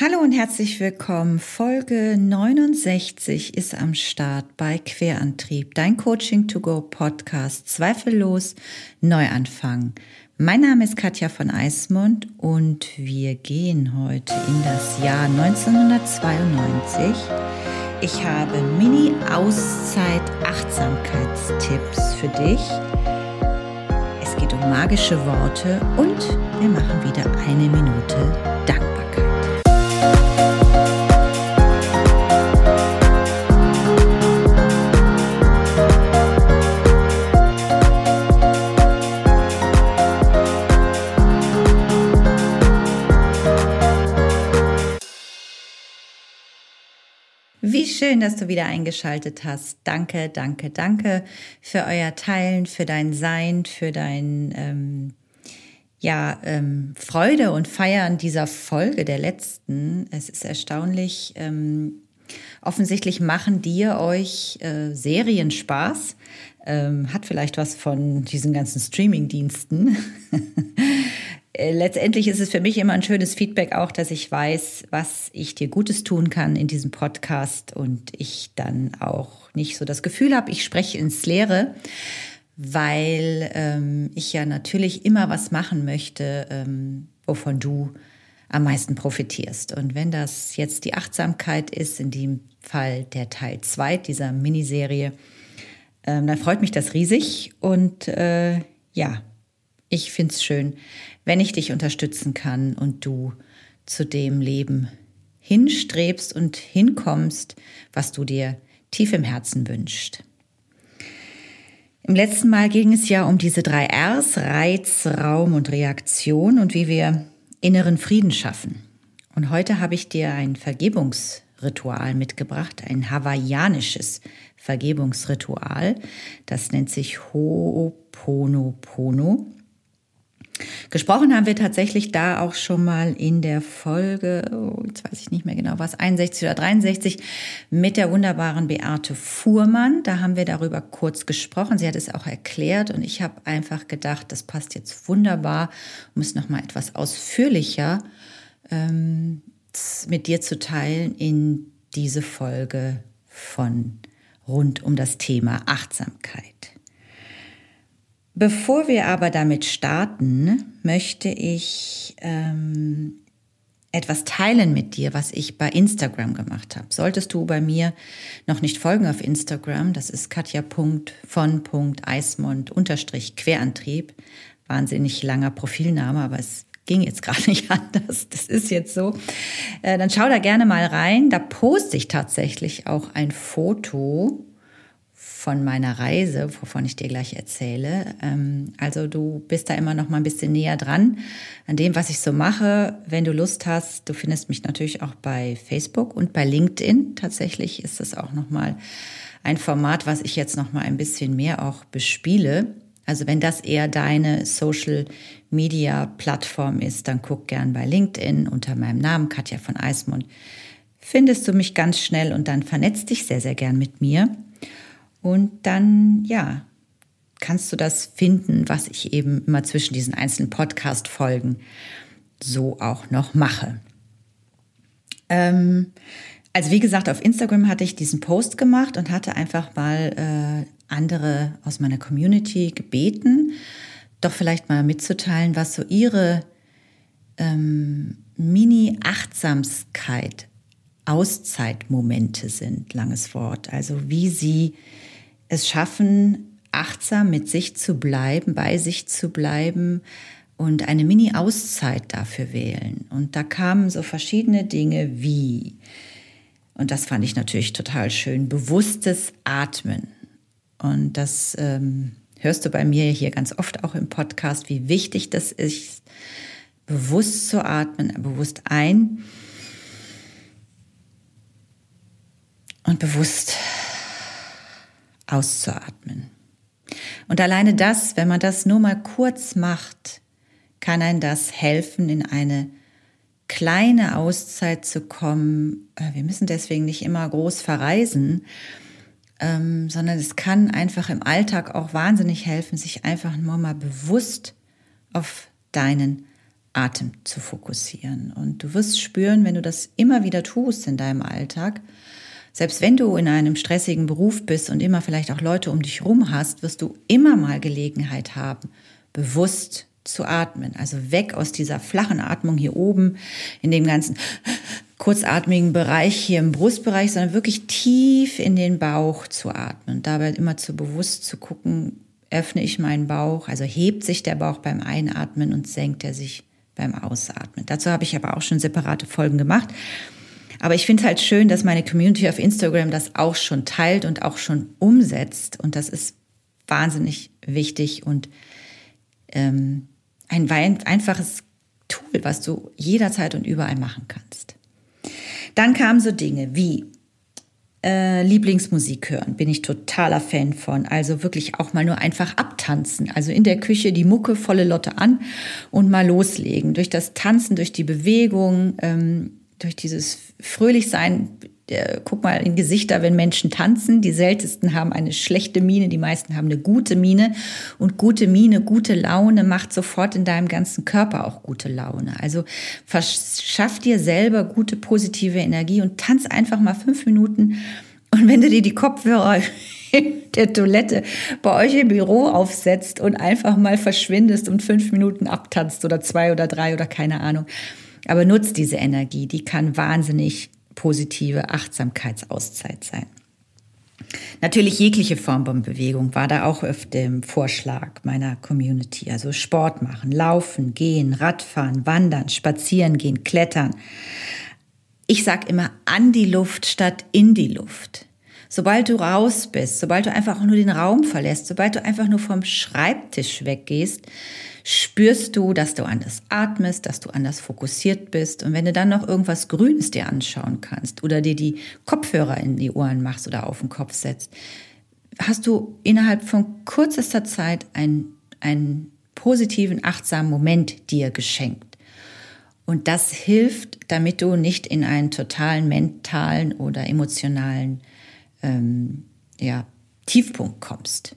Hallo und herzlich willkommen. Folge 69 ist am Start bei Querantrieb, dein Coaching to Go Podcast. Zweifellos Neuanfang. Mein Name ist Katja von Eismund und wir gehen heute in das Jahr 1992. Ich habe Mini-Auszeit-Achtsamkeitstipps für dich. Es geht um magische Worte und wir machen wieder eine Minute Dankbarkeit. Schön, dass du wieder eingeschaltet hast. Danke, danke, danke für euer Teilen, für dein Sein, für dein ähm, ja, ähm, Freude und Feiern dieser Folge der letzten. Es ist erstaunlich. Ähm, offensichtlich machen dir euch äh, Serien Spaß. Ähm, hat vielleicht was von diesen ganzen Streaming-Diensten. Äh, letztendlich ist es für mich immer ein schönes Feedback auch, dass ich weiß, was ich dir Gutes tun kann in diesem Podcast und ich dann auch nicht so das Gefühl habe, ich spreche ins Leere, weil ähm, ich ja natürlich immer was machen möchte, ähm, wovon du am meisten profitierst. Und wenn das jetzt die Achtsamkeit ist, in dem Fall der Teil 2 dieser Miniserie, ähm, dann freut mich das riesig. Und äh, ja, ich finde es schön, wenn ich dich unterstützen kann und du zu dem Leben hinstrebst und hinkommst, was du dir tief im Herzen wünschst. Im letzten Mal ging es ja um diese drei Rs, Reiz, Raum und Reaktion und wie wir inneren Frieden schaffen. Und heute habe ich dir ein Vergebungsritual mitgebracht, ein hawaiianisches Vergebungsritual. Das nennt sich Ho'oponopono. Gesprochen haben wir tatsächlich da auch schon mal in der Folge, oh, jetzt weiß ich nicht mehr genau was, 61 oder 63 mit der wunderbaren Beate Fuhrmann. Da haben wir darüber kurz gesprochen. Sie hat es auch erklärt und ich habe einfach gedacht, das passt jetzt wunderbar, um es nochmal etwas ausführlicher ähm, mit dir zu teilen in diese Folge von rund um das Thema Achtsamkeit. Bevor wir aber damit starten, möchte ich ähm, etwas teilen mit dir, was ich bei Instagram gemacht habe. Solltest du bei mir noch nicht folgen auf Instagram, das ist katja.von.eismond-querantrieb. Wahnsinnig langer Profilname, aber es ging jetzt gerade nicht anders. Das ist jetzt so. Äh, dann schau da gerne mal rein. Da poste ich tatsächlich auch ein Foto von meiner Reise, wovon ich dir gleich erzähle. Ähm, also du bist da immer noch mal ein bisschen näher dran an dem, was ich so mache. Wenn du Lust hast, du findest mich natürlich auch bei Facebook und bei LinkedIn. Tatsächlich ist das auch noch mal ein Format, was ich jetzt noch mal ein bisschen mehr auch bespiele. Also wenn das eher deine Social Media Plattform ist, dann guck gern bei LinkedIn unter meinem Namen Katja von Eismund. Findest du mich ganz schnell und dann vernetzt dich sehr, sehr gern mit mir. Und dann, ja, kannst du das finden, was ich eben immer zwischen diesen einzelnen Podcast-Folgen so auch noch mache. Ähm, also wie gesagt, auf Instagram hatte ich diesen Post gemacht und hatte einfach mal äh, andere aus meiner Community gebeten, doch vielleicht mal mitzuteilen, was so ihre ähm, Mini-Achtsamkeit, Auszeitmomente sind, langes Wort. Also wie sie es schaffen, achtsam mit sich zu bleiben, bei sich zu bleiben und eine Mini-Auszeit dafür wählen. Und da kamen so verschiedene Dinge wie, und das fand ich natürlich total schön, bewusstes Atmen. Und das ähm, hörst du bei mir hier ganz oft auch im Podcast, wie wichtig das ist, bewusst zu atmen, bewusst ein und bewusst auszuatmen. Und alleine das, wenn man das nur mal kurz macht, kann ein das helfen, in eine kleine Auszeit zu kommen. Äh, wir müssen deswegen nicht immer groß verreisen, ähm, sondern es kann einfach im Alltag auch wahnsinnig helfen, sich einfach nur mal bewusst auf deinen Atem zu fokussieren. Und du wirst spüren, wenn du das immer wieder tust in deinem Alltag, selbst wenn du in einem stressigen Beruf bist und immer vielleicht auch Leute um dich rum hast, wirst du immer mal Gelegenheit haben, bewusst zu atmen. Also weg aus dieser flachen Atmung hier oben in dem ganzen kurzatmigen Bereich hier im Brustbereich, sondern wirklich tief in den Bauch zu atmen. Dabei immer zu bewusst zu gucken, öffne ich meinen Bauch, also hebt sich der Bauch beim Einatmen und senkt er sich beim Ausatmen. Dazu habe ich aber auch schon separate Folgen gemacht. Aber ich finde es halt schön, dass meine Community auf Instagram das auch schon teilt und auch schon umsetzt. Und das ist wahnsinnig wichtig und ähm, ein einfaches Tool, was du jederzeit und überall machen kannst. Dann kamen so Dinge wie äh, Lieblingsmusik hören, bin ich totaler Fan von. Also wirklich auch mal nur einfach abtanzen. Also in der Küche die Mucke volle Lotte an und mal loslegen. Durch das Tanzen, durch die Bewegung, ähm, durch dieses Fröhlichsein äh, guck mal in Gesichter, wenn Menschen tanzen. Die seltensten haben eine schlechte Miene, die meisten haben eine gute Miene. Und gute Miene, gute Laune macht sofort in deinem ganzen Körper auch gute Laune. Also verschaff dir selber gute, positive Energie und tanz einfach mal fünf Minuten. Und wenn du dir die Kopfhörer in der Toilette bei euch im Büro aufsetzt und einfach mal verschwindest und fünf Minuten abtanzt oder zwei oder drei oder keine Ahnung. Aber nutzt diese Energie, die kann wahnsinnig positive Achtsamkeitsauszeit sein. Natürlich jegliche Form von Bewegung war da auch auf dem Vorschlag meiner Community. Also Sport machen, laufen, gehen, Radfahren, wandern, spazieren gehen, klettern. Ich sag immer an die Luft statt in die Luft. Sobald du raus bist, sobald du einfach nur den Raum verlässt, sobald du einfach nur vom Schreibtisch weggehst, spürst du, dass du anders atmest, dass du anders fokussiert bist. Und wenn du dann noch irgendwas Grünes dir anschauen kannst oder dir die Kopfhörer in die Ohren machst oder auf den Kopf setzt, hast du innerhalb von kürzester Zeit einen, einen positiven, achtsamen Moment dir geschenkt. Und das hilft, damit du nicht in einen totalen mentalen oder emotionalen ähm, ja, Tiefpunkt kommst.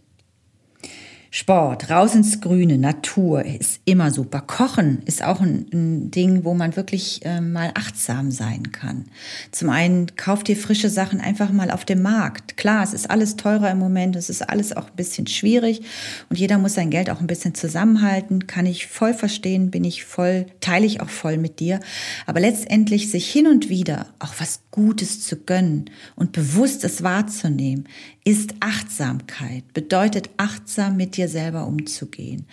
Sport, raus ins Grüne, Natur ist immer super. Kochen ist auch ein, ein Ding, wo man wirklich äh, mal achtsam sein kann. Zum einen kauft ihr frische Sachen einfach mal auf dem Markt. Klar, es ist alles teurer im Moment, es ist alles auch ein bisschen schwierig und jeder muss sein Geld auch ein bisschen zusammenhalten. Kann ich voll verstehen, bin ich voll, teile ich auch voll mit dir. Aber letztendlich sich hin und wieder auch was Gutes zu gönnen und bewusst es wahrzunehmen, ist Achtsamkeit, bedeutet achtsam mit dir selber umzugehen.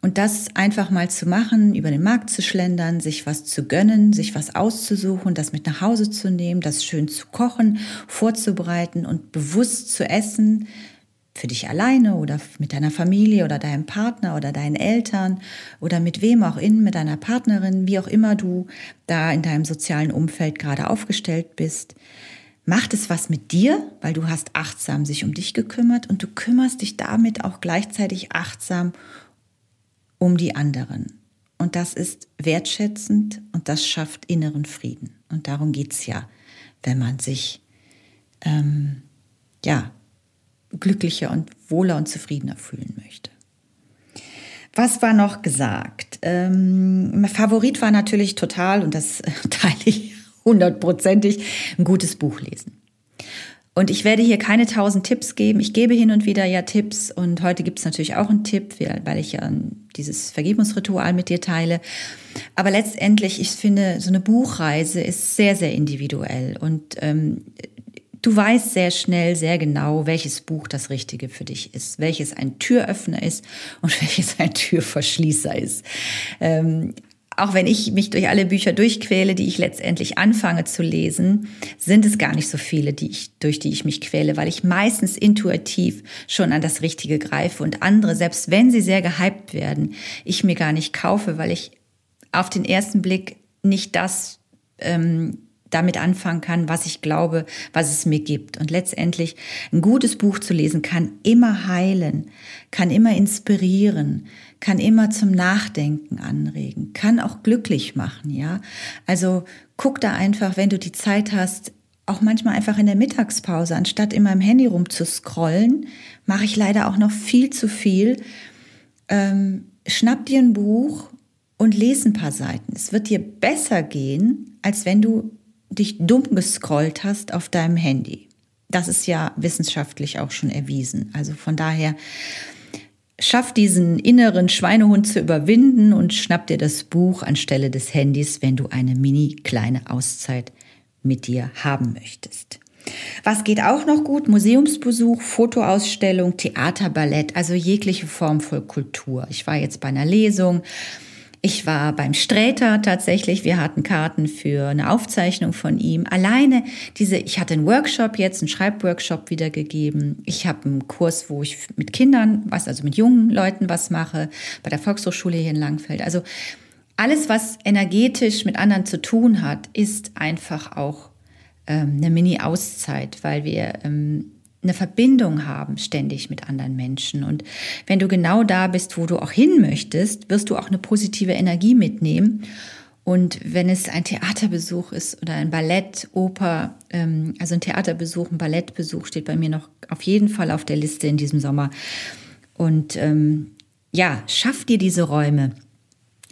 Und das einfach mal zu machen, über den Markt zu schlendern, sich was zu gönnen, sich was auszusuchen, das mit nach Hause zu nehmen, das schön zu kochen, vorzubereiten und bewusst zu essen, für dich alleine oder mit deiner Familie oder deinem Partner oder deinen Eltern oder mit wem auch immer, mit deiner Partnerin, wie auch immer du da in deinem sozialen Umfeld gerade aufgestellt bist. Macht es was mit dir, weil du hast achtsam sich um dich gekümmert und du kümmerst dich damit auch gleichzeitig achtsam um die anderen. Und das ist wertschätzend und das schafft inneren Frieden. Und darum geht es ja, wenn man sich ähm, ja, glücklicher und wohler und zufriedener fühlen möchte. Was war noch gesagt? Ähm, Favorit war natürlich total, und das teile ich hundertprozentig, ein gutes Buch lesen. Und ich werde hier keine tausend Tipps geben. Ich gebe hin und wieder ja Tipps und heute gibt es natürlich auch einen Tipp, weil ich ja dieses Vergebungsritual mit dir teile. Aber letztendlich, ich finde, so eine Buchreise ist sehr, sehr individuell und ähm, Du weißt sehr schnell, sehr genau, welches Buch das Richtige für dich ist, welches ein Türöffner ist und welches ein Türverschließer ist. Ähm, auch wenn ich mich durch alle Bücher durchquäle, die ich letztendlich anfange zu lesen, sind es gar nicht so viele, die ich, durch die ich mich quäle, weil ich meistens intuitiv schon an das Richtige greife und andere, selbst wenn sie sehr gehypt werden, ich mir gar nicht kaufe, weil ich auf den ersten Blick nicht das ähm, damit anfangen kann, was ich glaube, was es mir gibt. Und letztendlich ein gutes Buch zu lesen kann immer heilen, kann immer inspirieren, kann immer zum Nachdenken anregen, kann auch glücklich machen, ja. Also guck da einfach, wenn du die Zeit hast, auch manchmal einfach in der Mittagspause, anstatt immer im Handy rumzuscrollen, mache ich leider auch noch viel zu viel. Ähm, schnapp dir ein Buch und lese ein paar Seiten. Es wird dir besser gehen, als wenn du dich dumm gescrollt hast auf deinem Handy. Das ist ja wissenschaftlich auch schon erwiesen. Also von daher schaff diesen inneren Schweinehund zu überwinden und schnapp dir das Buch anstelle des Handys, wenn du eine mini kleine Auszeit mit dir haben möchtest. Was geht auch noch gut? Museumsbesuch, Fotoausstellung, Theater, Ballett, also jegliche Form von Kultur. Ich war jetzt bei einer Lesung. Ich war beim Sträter tatsächlich. Wir hatten Karten für eine Aufzeichnung von ihm. Alleine diese, ich hatte einen Workshop jetzt, einen Schreibworkshop wiedergegeben. Ich habe einen Kurs, wo ich mit Kindern was, also mit jungen Leuten was mache, bei der Volkshochschule hier in Langfeld. Also alles, was energetisch mit anderen zu tun hat, ist einfach auch ähm, eine Mini-Auszeit, weil wir ähm, eine Verbindung haben ständig mit anderen Menschen. Und wenn du genau da bist, wo du auch hin möchtest, wirst du auch eine positive Energie mitnehmen. Und wenn es ein Theaterbesuch ist oder ein Ballett, Oper, ähm, also ein Theaterbesuch, ein Ballettbesuch steht bei mir noch auf jeden Fall auf der Liste in diesem Sommer. Und ähm, ja, schaff dir diese Räume.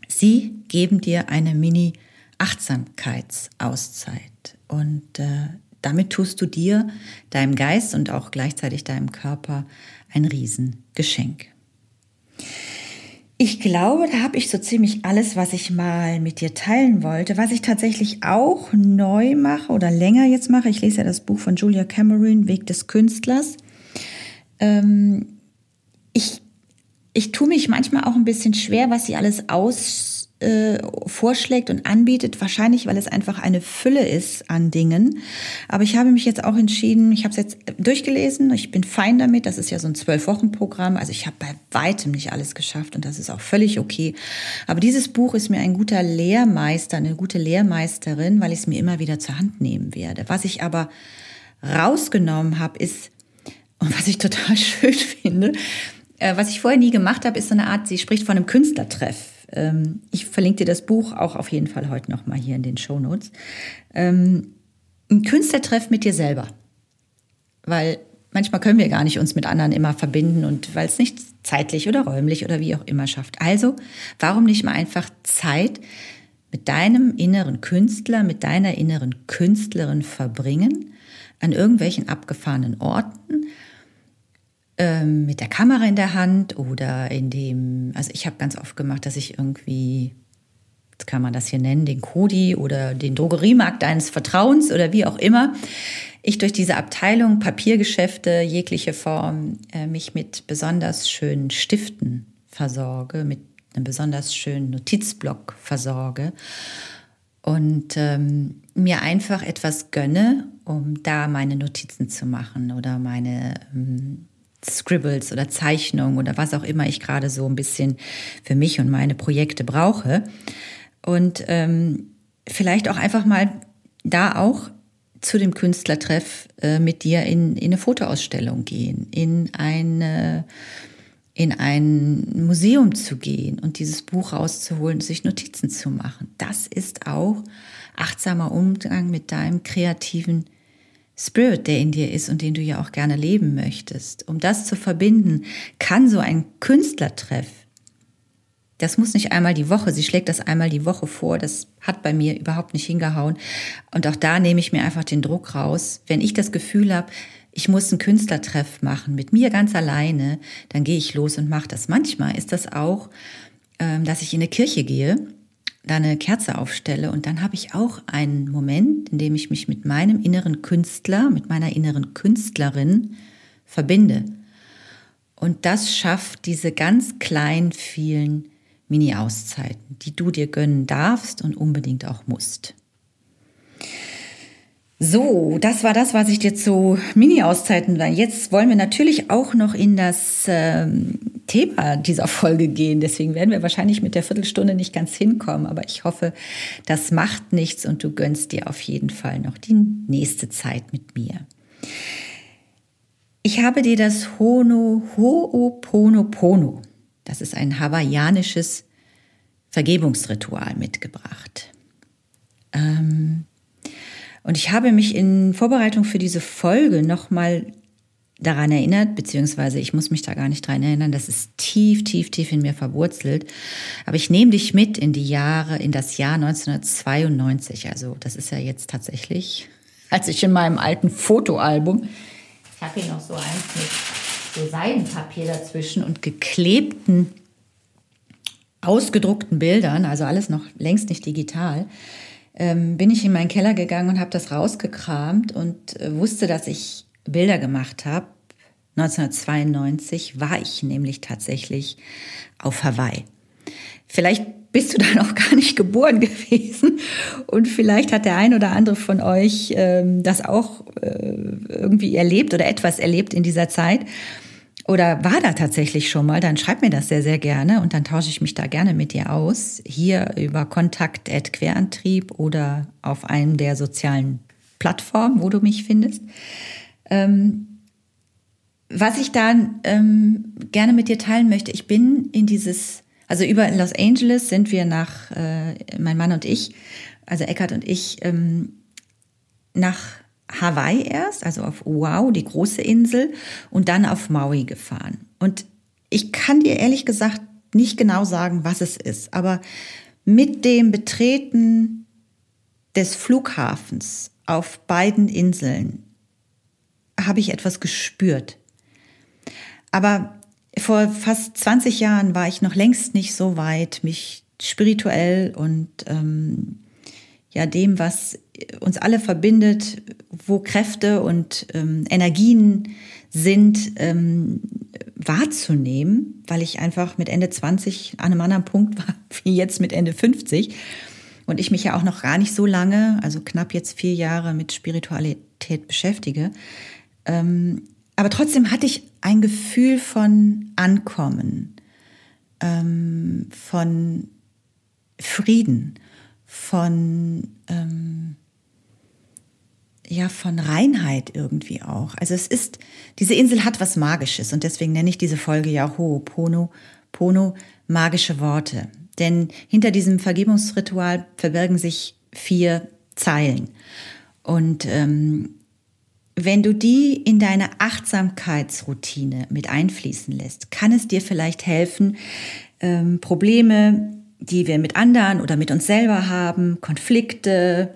Sie geben dir eine Mini-Achtsamkeitsauszeit. Und äh, damit tust du dir, deinem Geist und auch gleichzeitig deinem Körper ein Riesengeschenk. Ich glaube, da habe ich so ziemlich alles, was ich mal mit dir teilen wollte. Was ich tatsächlich auch neu mache oder länger jetzt mache, ich lese ja das Buch von Julia Cameron, Weg des Künstlers. Ähm, ich, ich tue mich manchmal auch ein bisschen schwer, was sie alles aus äh, vorschlägt und anbietet, wahrscheinlich weil es einfach eine Fülle ist an Dingen. Aber ich habe mich jetzt auch entschieden, ich habe es jetzt durchgelesen, ich bin fein damit, das ist ja so ein Zwölf-Wochen-Programm, also ich habe bei weitem nicht alles geschafft und das ist auch völlig okay. Aber dieses Buch ist mir ein guter Lehrmeister, eine gute Lehrmeisterin, weil ich es mir immer wieder zur Hand nehmen werde. Was ich aber rausgenommen habe, ist, und was ich total schön finde, äh, was ich vorher nie gemacht habe, ist so eine Art, sie spricht von einem Künstlertreff ähm, ich verlinke dir das Buch auch auf jeden Fall heute nochmal hier in den Show Notes. Ähm, ein Künstlertreff mit dir selber. Weil manchmal können wir gar nicht uns mit anderen immer verbinden und weil es nicht zeitlich oder räumlich oder wie auch immer schafft. Also, warum nicht mal einfach Zeit mit deinem inneren Künstler, mit deiner inneren Künstlerin verbringen, an irgendwelchen abgefahrenen Orten, ähm, mit der Kamera in der Hand oder in dem, also ich habe ganz oft gemacht, dass ich irgendwie, jetzt kann man das hier nennen, den Kodi oder den Drogeriemarkt deines Vertrauens oder wie auch immer, ich durch diese Abteilung Papiergeschäfte jegliche Form äh, mich mit besonders schönen Stiften versorge, mit einem besonders schönen Notizblock versorge und ähm, mir einfach etwas gönne, um da meine Notizen zu machen oder meine ähm, Scribbles oder Zeichnungen oder was auch immer ich gerade so ein bisschen für mich und meine Projekte brauche. Und ähm, vielleicht auch einfach mal da auch zu dem Künstlertreff äh, mit dir in, in eine Fotoausstellung gehen, in eine in ein Museum zu gehen und dieses Buch rauszuholen, sich Notizen zu machen. Das ist auch achtsamer Umgang mit deinem kreativen Spirit, der in dir ist und den du ja auch gerne leben möchtest. Um das zu verbinden, kann so ein Künstlertreff, das muss nicht einmal die Woche, sie schlägt das einmal die Woche vor, das hat bei mir überhaupt nicht hingehauen. Und auch da nehme ich mir einfach den Druck raus. Wenn ich das Gefühl habe, ich muss einen Künstlertreff machen, mit mir ganz alleine, dann gehe ich los und mache das. Manchmal ist das auch, ähm, dass ich in eine Kirche gehe da eine Kerze aufstelle und dann habe ich auch einen Moment, in dem ich mich mit meinem inneren Künstler, mit meiner inneren Künstlerin verbinde. Und das schafft diese ganz kleinen, vielen Mini-Auszeiten, die du dir gönnen darfst und unbedingt auch musst. So, das war das, was ich dir zu Mini-Auszeiten war. Jetzt wollen wir natürlich auch noch in das ähm, Thema dieser Folge gehen. Deswegen werden wir wahrscheinlich mit der Viertelstunde nicht ganz hinkommen. Aber ich hoffe, das macht nichts und du gönnst dir auf jeden Fall noch die nächste Zeit mit mir. Ich habe dir das Hono Ho'oponopono. Das ist ein hawaiianisches Vergebungsritual mitgebracht. Ähm, und ich habe mich in Vorbereitung für diese Folge nochmal daran erinnert, beziehungsweise ich muss mich da gar nicht dran erinnern, das ist tief, tief, tief in mir verwurzelt. Aber ich nehme dich mit in die Jahre, in das Jahr 1992. Also das ist ja jetzt tatsächlich, als ich in meinem alten Fotoalbum, ich habe hier noch so eins mit so Seidenpapier dazwischen und geklebten, ausgedruckten Bildern, also alles noch längst nicht digital, ähm, bin ich in meinen Keller gegangen und habe das rausgekramt und äh, wusste, dass ich Bilder gemacht habe. 1992 war ich nämlich tatsächlich auf Hawaii. Vielleicht bist du da noch gar nicht geboren gewesen und vielleicht hat der ein oder andere von euch ähm, das auch äh, irgendwie erlebt oder etwas erlebt in dieser Zeit oder war da tatsächlich schon mal, dann schreib mir das sehr, sehr gerne und dann tausche ich mich da gerne mit dir aus. Hier über Kontakt Querantrieb oder auf einem der sozialen Plattformen, wo du mich findest. Ähm, was ich dann ähm, gerne mit dir teilen möchte, ich bin in dieses, also über Los Angeles sind wir nach, äh, mein Mann und ich, also Eckart und ich, ähm, nach Hawaii erst, also auf Oahu, die große Insel, und dann auf Maui gefahren. Und ich kann dir ehrlich gesagt nicht genau sagen, was es ist, aber mit dem Betreten des Flughafens auf beiden Inseln habe ich etwas gespürt. Aber vor fast 20 Jahren war ich noch längst nicht so weit, mich spirituell und ähm, ja dem, was uns alle verbindet, wo Kräfte und ähm, Energien sind, ähm, wahrzunehmen, weil ich einfach mit Ende 20 an einem anderen Punkt war, wie jetzt mit Ende 50. Und ich mich ja auch noch gar nicht so lange, also knapp jetzt vier Jahre mit Spiritualität beschäftige. Ähm, aber trotzdem hatte ich ein Gefühl von Ankommen, ähm, von Frieden, von ähm, ja von Reinheit irgendwie auch. Also es ist diese Insel hat was Magisches und deswegen nenne ich diese Folge ja Ho'opono, Pono magische Worte. Denn hinter diesem Vergebungsritual verbergen sich vier Zeilen und ähm, wenn du die in deine Achtsamkeitsroutine mit einfließen lässt, kann es dir vielleicht helfen, ähm, Probleme die wir mit anderen oder mit uns selber haben, Konflikte,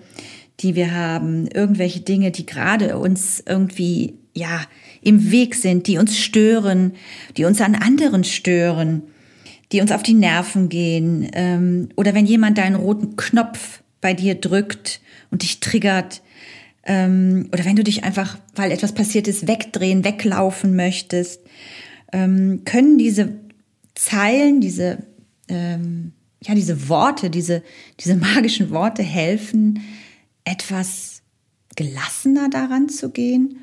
die wir haben, irgendwelche Dinge, die gerade uns irgendwie ja im Weg sind, die uns stören, die uns an anderen stören, die uns auf die Nerven gehen, ähm, oder wenn jemand deinen roten Knopf bei dir drückt und dich triggert, ähm, oder wenn du dich einfach, weil etwas passiert ist, wegdrehen, weglaufen möchtest, ähm, können diese Zeilen, diese ähm, ja, diese Worte, diese, diese magischen Worte helfen, etwas gelassener daran zu gehen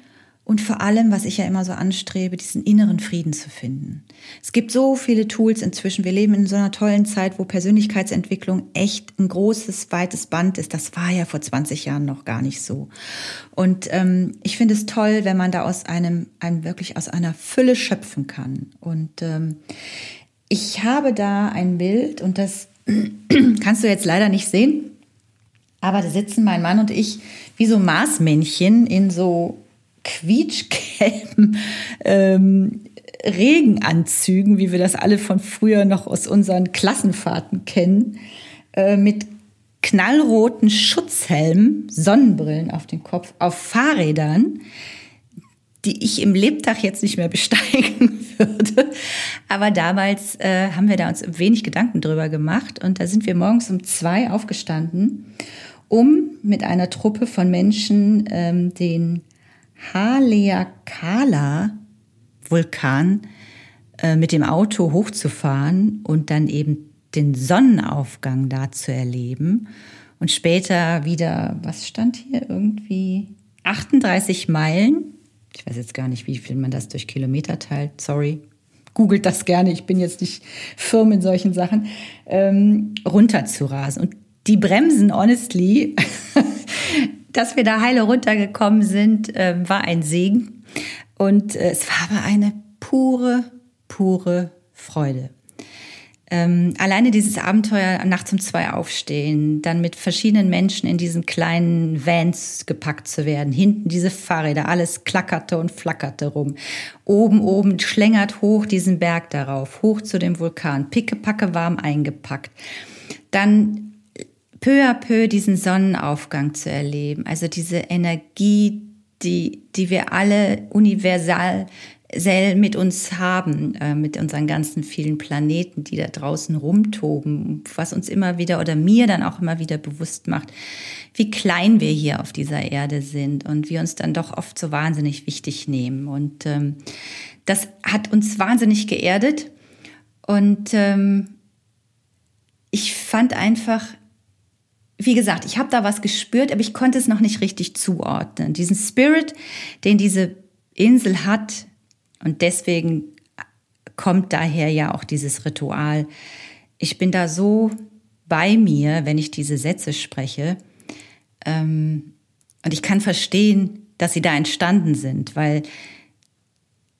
und vor allem, was ich ja immer so anstrebe, diesen inneren Frieden zu finden. Es gibt so viele Tools inzwischen. Wir leben in so einer tollen Zeit, wo Persönlichkeitsentwicklung echt ein großes, weites Band ist. Das war ja vor 20 Jahren noch gar nicht so. Und ähm, ich finde es toll, wenn man da aus einem, einem wirklich aus einer Fülle schöpfen kann. Und ähm, ich habe da ein Bild und das kannst du jetzt leider nicht sehen, aber da sitzen mein Mann und ich wie so Marsmännchen in so quietschgelben ähm, Regenanzügen, wie wir das alle von früher noch aus unseren Klassenfahrten kennen, äh, mit knallroten Schutzhelmen, Sonnenbrillen auf dem Kopf, auf Fahrrädern, die ich im Lebtag jetzt nicht mehr besteigen würde. Aber damals äh, haben wir da uns wenig Gedanken drüber gemacht und da sind wir morgens um zwei aufgestanden, um mit einer Truppe von Menschen ähm, den Haleakala-Vulkan äh, mit dem Auto hochzufahren und dann eben den Sonnenaufgang da zu erleben. Und später wieder, was stand hier irgendwie? 38 Meilen ich weiß jetzt gar nicht, wie viel man das durch Kilometer teilt, sorry, googelt das gerne, ich bin jetzt nicht firm in solchen Sachen, ähm, runterzurasen. Und die Bremsen, honestly, dass wir da heile runtergekommen sind, äh, war ein Segen. Und äh, es war aber eine pure, pure Freude. Ähm, alleine dieses Abenteuer nachts um zwei aufstehen, dann mit verschiedenen Menschen in diesen kleinen Vans gepackt zu werden, hinten diese Fahrräder, alles klackerte und flackerte rum. Oben, oben schlängert hoch diesen Berg darauf, hoch zu dem Vulkan, pickepacke warm eingepackt. Dann peu à peu diesen Sonnenaufgang zu erleben, also diese Energie, die, die wir alle universal mit uns haben, äh, mit unseren ganzen vielen Planeten, die da draußen rumtoben, was uns immer wieder oder mir dann auch immer wieder bewusst macht, wie klein wir hier auf dieser Erde sind und wir uns dann doch oft so wahnsinnig wichtig nehmen. Und ähm, das hat uns wahnsinnig geerdet. Und ähm, ich fand einfach, wie gesagt, ich habe da was gespürt, aber ich konnte es noch nicht richtig zuordnen. Diesen Spirit, den diese Insel hat, und deswegen kommt daher ja auch dieses Ritual. Ich bin da so bei mir, wenn ich diese Sätze spreche. Ähm, und ich kann verstehen, dass sie da entstanden sind, weil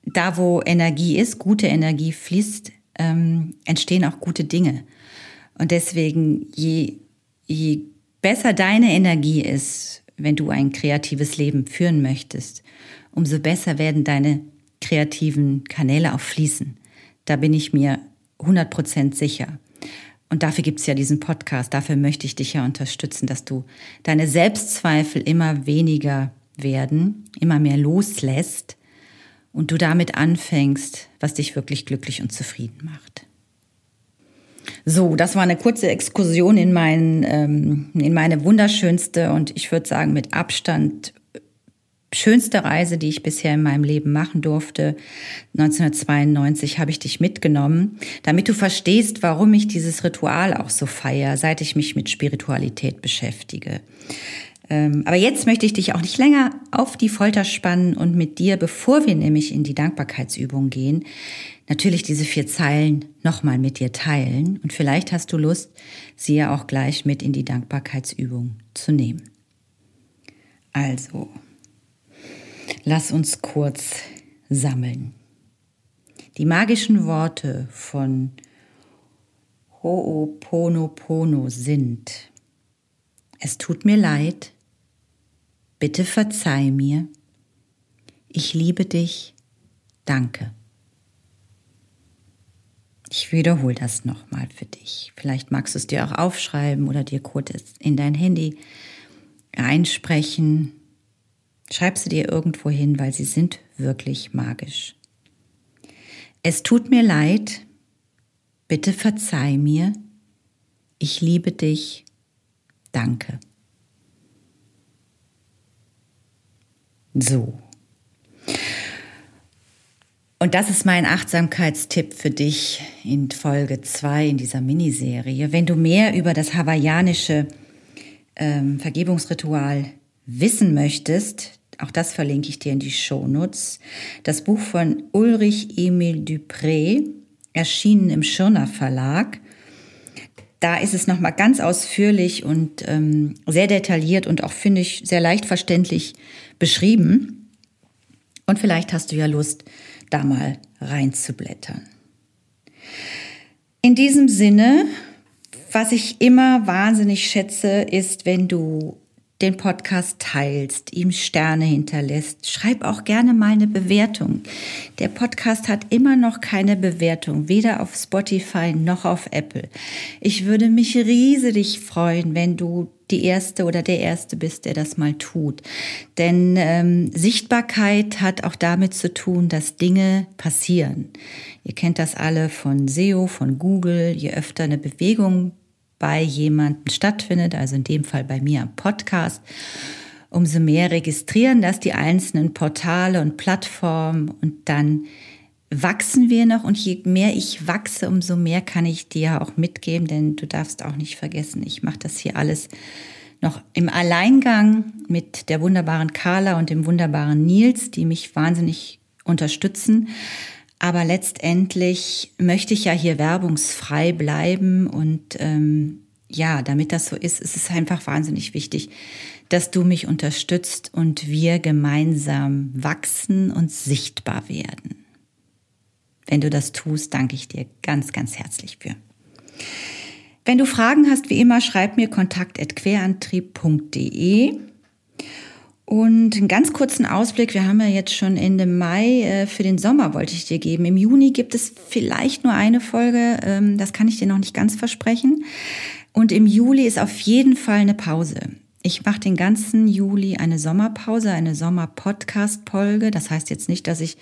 da, wo Energie ist, gute Energie fließt, ähm, entstehen auch gute Dinge. Und deswegen, je, je besser deine Energie ist, wenn du ein kreatives Leben führen möchtest, umso besser werden deine kreativen Kanäle auch fließen. Da bin ich mir 100% sicher. Und dafür gibt es ja diesen Podcast. Dafür möchte ich dich ja unterstützen, dass du deine Selbstzweifel immer weniger werden, immer mehr loslässt und du damit anfängst, was dich wirklich glücklich und zufrieden macht. So, das war eine kurze Exkursion in, mein, ähm, in meine wunderschönste und ich würde sagen mit Abstand schönste Reise, die ich bisher in meinem Leben machen durfte. 1992 habe ich dich mitgenommen, damit du verstehst, warum ich dieses Ritual auch so feiere, seit ich mich mit Spiritualität beschäftige. Ähm, aber jetzt möchte ich dich auch nicht länger auf die Folter spannen und mit dir, bevor wir nämlich in die Dankbarkeitsübung gehen, natürlich diese vier Zeilen nochmal mit dir teilen. Und vielleicht hast du Lust, sie ja auch gleich mit in die Dankbarkeitsübung zu nehmen. Also, Lass uns kurz sammeln. Die magischen Worte von Ho'oponopono sind, es tut mir leid, bitte verzeih mir, ich liebe dich, danke. Ich wiederhole das nochmal für dich. Vielleicht magst du es dir auch aufschreiben oder dir kurz in dein Handy einsprechen. Schreib sie dir irgendwo hin, weil sie sind wirklich magisch. Es tut mir leid, bitte verzeih mir, ich liebe dich, danke. So. Und das ist mein Achtsamkeitstipp für dich in Folge 2 in dieser Miniserie. Wenn du mehr über das hawaiianische ähm, Vergebungsritual wissen möchtest, auch das verlinke ich dir in die Shownotes. Das Buch von Ulrich Emil Dupré, erschienen im Schirner Verlag. Da ist es nochmal ganz ausführlich und ähm, sehr detailliert und auch, finde ich, sehr leicht verständlich beschrieben. Und vielleicht hast du ja Lust, da mal reinzublättern. In diesem Sinne, was ich immer wahnsinnig schätze, ist, wenn du den Podcast teilst, ihm Sterne hinterlässt. Schreib auch gerne mal eine Bewertung. Der Podcast hat immer noch keine Bewertung, weder auf Spotify noch auf Apple. Ich würde mich riesig freuen, wenn du die Erste oder der Erste bist, der das mal tut. Denn ähm, Sichtbarkeit hat auch damit zu tun, dass Dinge passieren. Ihr kennt das alle von SEO, von Google. Je öfter eine Bewegung bei jemandem stattfindet, also in dem Fall bei mir am Podcast, umso mehr registrieren das die einzelnen Portale und Plattformen und dann wachsen wir noch und je mehr ich wachse, umso mehr kann ich dir auch mitgeben, denn du darfst auch nicht vergessen, ich mache das hier alles noch im Alleingang mit der wunderbaren Carla und dem wunderbaren Nils, die mich wahnsinnig unterstützen. Aber letztendlich möchte ich ja hier werbungsfrei bleiben und ähm, ja, damit das so ist, ist es einfach wahnsinnig wichtig, dass du mich unterstützt und wir gemeinsam wachsen und sichtbar werden. Wenn du das tust, danke ich dir ganz, ganz herzlich für. Wenn du Fragen hast, wie immer, schreib mir kontakt.querantrieb.de. Und einen ganz kurzen Ausblick, wir haben ja jetzt schon Ende Mai, äh, für den Sommer wollte ich dir geben. Im Juni gibt es vielleicht nur eine Folge, ähm, das kann ich dir noch nicht ganz versprechen. Und im Juli ist auf jeden Fall eine Pause. Ich mache den ganzen Juli eine Sommerpause, eine Sommer-Podcast-Folge. Das heißt jetzt nicht, dass ich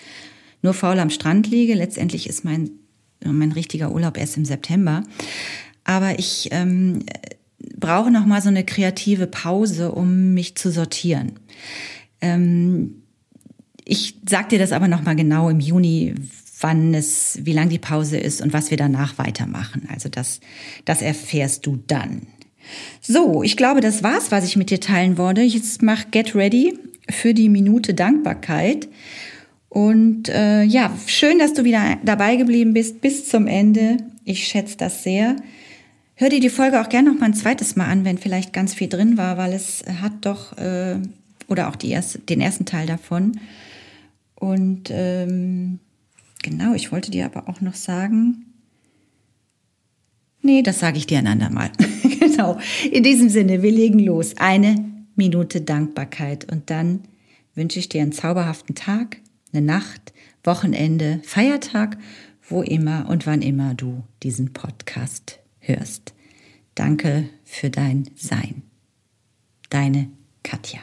nur faul am Strand liege. Letztendlich ist mein, mein richtiger Urlaub erst im September. Aber ich ähm, brauche noch mal so eine kreative Pause, um mich zu sortieren. Ähm, ich sag dir das aber noch mal genau im Juni, wann es, wie lang die Pause ist und was wir danach weitermachen. Also das, das erfährst du dann. So, ich glaube, das war's, was ich mit dir teilen wollte. Jetzt mach Get Ready für die Minute Dankbarkeit. Und äh, ja, schön, dass du wieder dabei geblieben bist bis zum Ende. Ich schätze das sehr. Hör dir die Folge auch gerne noch mal ein zweites Mal an, wenn vielleicht ganz viel drin war, weil es hat doch, äh, oder auch die erste, den ersten Teil davon. Und ähm, genau, ich wollte dir aber auch noch sagen, nee, das sage ich dir ein andermal. genau, in diesem Sinne, wir legen los. Eine Minute Dankbarkeit und dann wünsche ich dir einen zauberhaften Tag, eine Nacht, Wochenende, Feiertag, wo immer und wann immer du diesen Podcast hörst. Danke für dein Sein. Deine Katja.